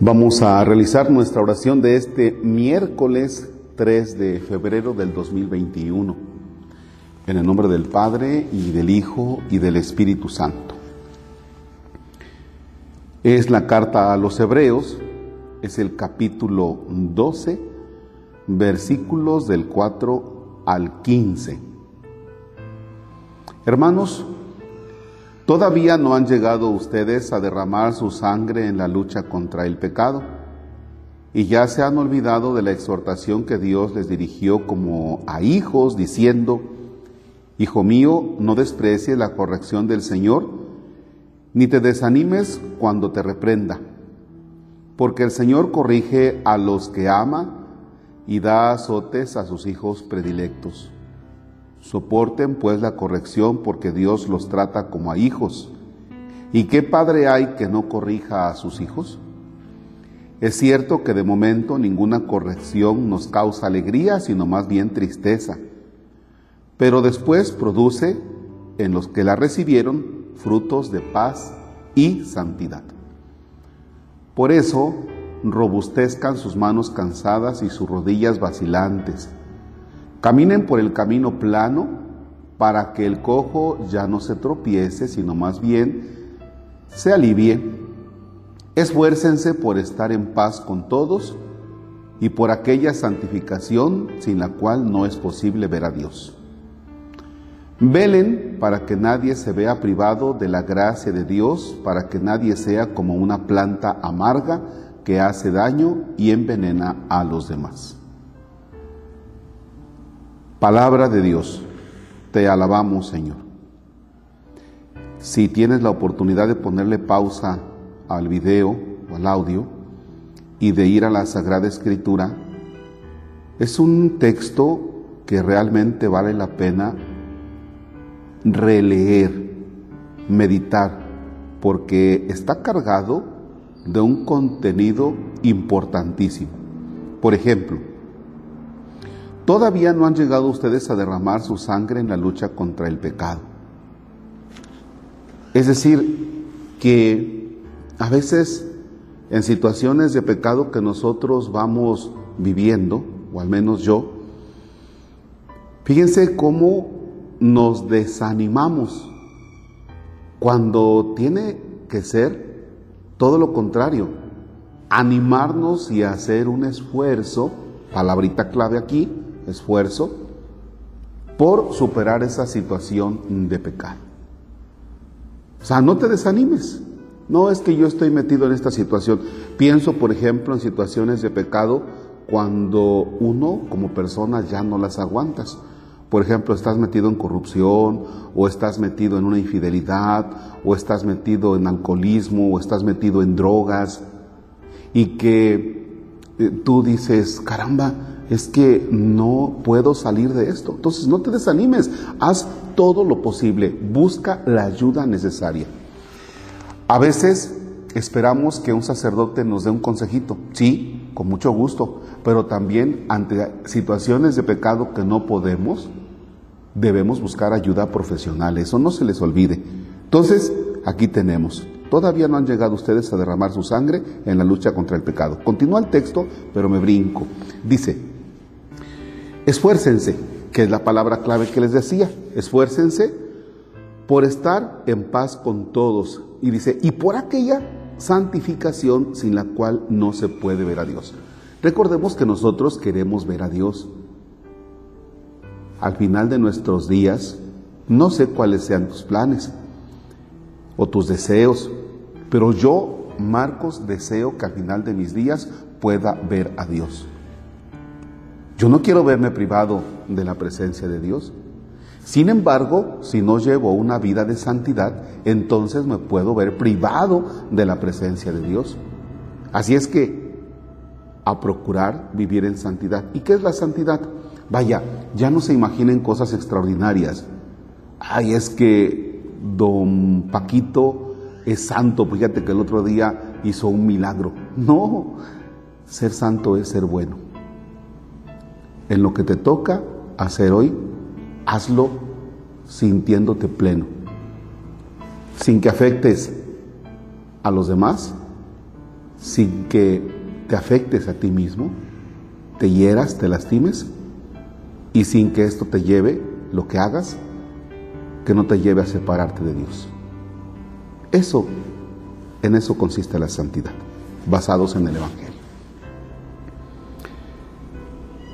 Vamos a realizar nuestra oración de este miércoles 3 de febrero del 2021. En el nombre del Padre y del Hijo y del Espíritu Santo. Es la carta a los Hebreos, es el capítulo 12, versículos del 4 al 15. Hermanos, Todavía no han llegado ustedes a derramar su sangre en la lucha contra el pecado y ya se han olvidado de la exhortación que Dios les dirigió como a hijos, diciendo, Hijo mío, no desprecies la corrección del Señor, ni te desanimes cuando te reprenda, porque el Señor corrige a los que ama y da azotes a sus hijos predilectos. Soporten pues la corrección porque Dios los trata como a hijos. ¿Y qué padre hay que no corrija a sus hijos? Es cierto que de momento ninguna corrección nos causa alegría, sino más bien tristeza, pero después produce en los que la recibieron frutos de paz y santidad. Por eso robustezcan sus manos cansadas y sus rodillas vacilantes Caminen por el camino plano para que el cojo ya no se tropiece, sino más bien se alivie. Esfuércense por estar en paz con todos y por aquella santificación sin la cual no es posible ver a Dios. Velen para que nadie se vea privado de la gracia de Dios, para que nadie sea como una planta amarga que hace daño y envenena a los demás. Palabra de Dios, te alabamos Señor. Si tienes la oportunidad de ponerle pausa al video o al audio y de ir a la Sagrada Escritura, es un texto que realmente vale la pena releer, meditar, porque está cargado de un contenido importantísimo. Por ejemplo, Todavía no han llegado ustedes a derramar su sangre en la lucha contra el pecado. Es decir, que a veces en situaciones de pecado que nosotros vamos viviendo, o al menos yo, fíjense cómo nos desanimamos cuando tiene que ser todo lo contrario, animarnos y hacer un esfuerzo, palabrita clave aquí, esfuerzo por superar esa situación de pecado. O sea, no te desanimes. No es que yo estoy metido en esta situación. Pienso, por ejemplo, en situaciones de pecado cuando uno como persona ya no las aguantas. Por ejemplo, estás metido en corrupción, o estás metido en una infidelidad, o estás metido en alcoholismo, o estás metido en drogas, y que eh, tú dices, caramba, es que no puedo salir de esto. Entonces no te desanimes, haz todo lo posible, busca la ayuda necesaria. A veces esperamos que un sacerdote nos dé un consejito, sí, con mucho gusto, pero también ante situaciones de pecado que no podemos, debemos buscar ayuda profesional, eso no se les olvide. Entonces, aquí tenemos, todavía no han llegado ustedes a derramar su sangre en la lucha contra el pecado. Continúa el texto, pero me brinco. Dice, Esfuércense, que es la palabra clave que les decía, esfuércense por estar en paz con todos. Y dice, y por aquella santificación sin la cual no se puede ver a Dios. Recordemos que nosotros queremos ver a Dios. Al final de nuestros días, no sé cuáles sean tus planes o tus deseos, pero yo, Marcos, deseo que al final de mis días pueda ver a Dios. Yo no quiero verme privado de la presencia de Dios. Sin embargo, si no llevo una vida de santidad, entonces me puedo ver privado de la presencia de Dios. Así es que a procurar vivir en santidad. ¿Y qué es la santidad? Vaya, ya no se imaginen cosas extraordinarias. Ay, es que don Paquito es santo, fíjate que el otro día hizo un milagro. No, ser santo es ser bueno en lo que te toca hacer hoy, hazlo sintiéndote pleno, sin que afectes a los demás sin que te afectes a ti mismo, te hieras, te lastimes y sin que esto te lleve, lo que hagas, que no te lleve a separarte de Dios. Eso, en eso consiste la santidad, basados en el Evangelio.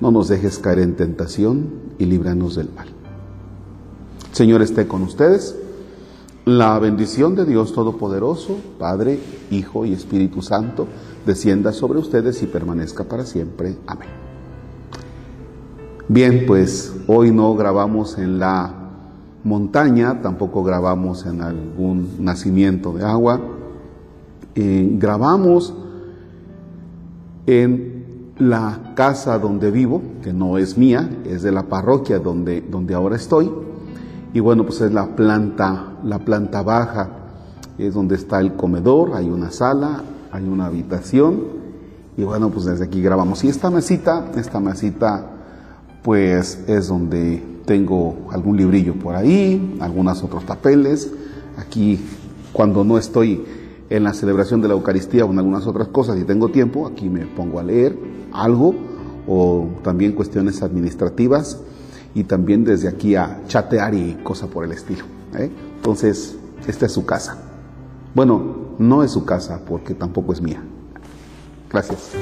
No nos dejes caer en tentación y líbranos del mal. Señor esté con ustedes. La bendición de Dios Todopoderoso, Padre, Hijo y Espíritu Santo, descienda sobre ustedes y permanezca para siempre. Amén. Bien, pues hoy no grabamos en la montaña, tampoco grabamos en algún nacimiento de agua, eh, grabamos en la casa donde vivo, que no es mía, es de la parroquia donde, donde ahora estoy, y bueno, pues es la planta, la planta baja, es donde está el comedor, hay una sala, hay una habitación y bueno, pues desde aquí grabamos. Y esta mesita, esta mesita pues es donde tengo algún librillo por ahí, algunos otros papeles. Aquí cuando no estoy en la celebración de la Eucaristía o en algunas otras cosas y tengo tiempo, aquí me pongo a leer algo o también cuestiones administrativas y también desde aquí a chatear y cosa por el estilo. ¿eh? Entonces, esta es su casa. Bueno, no es su casa porque tampoco es mía. Gracias.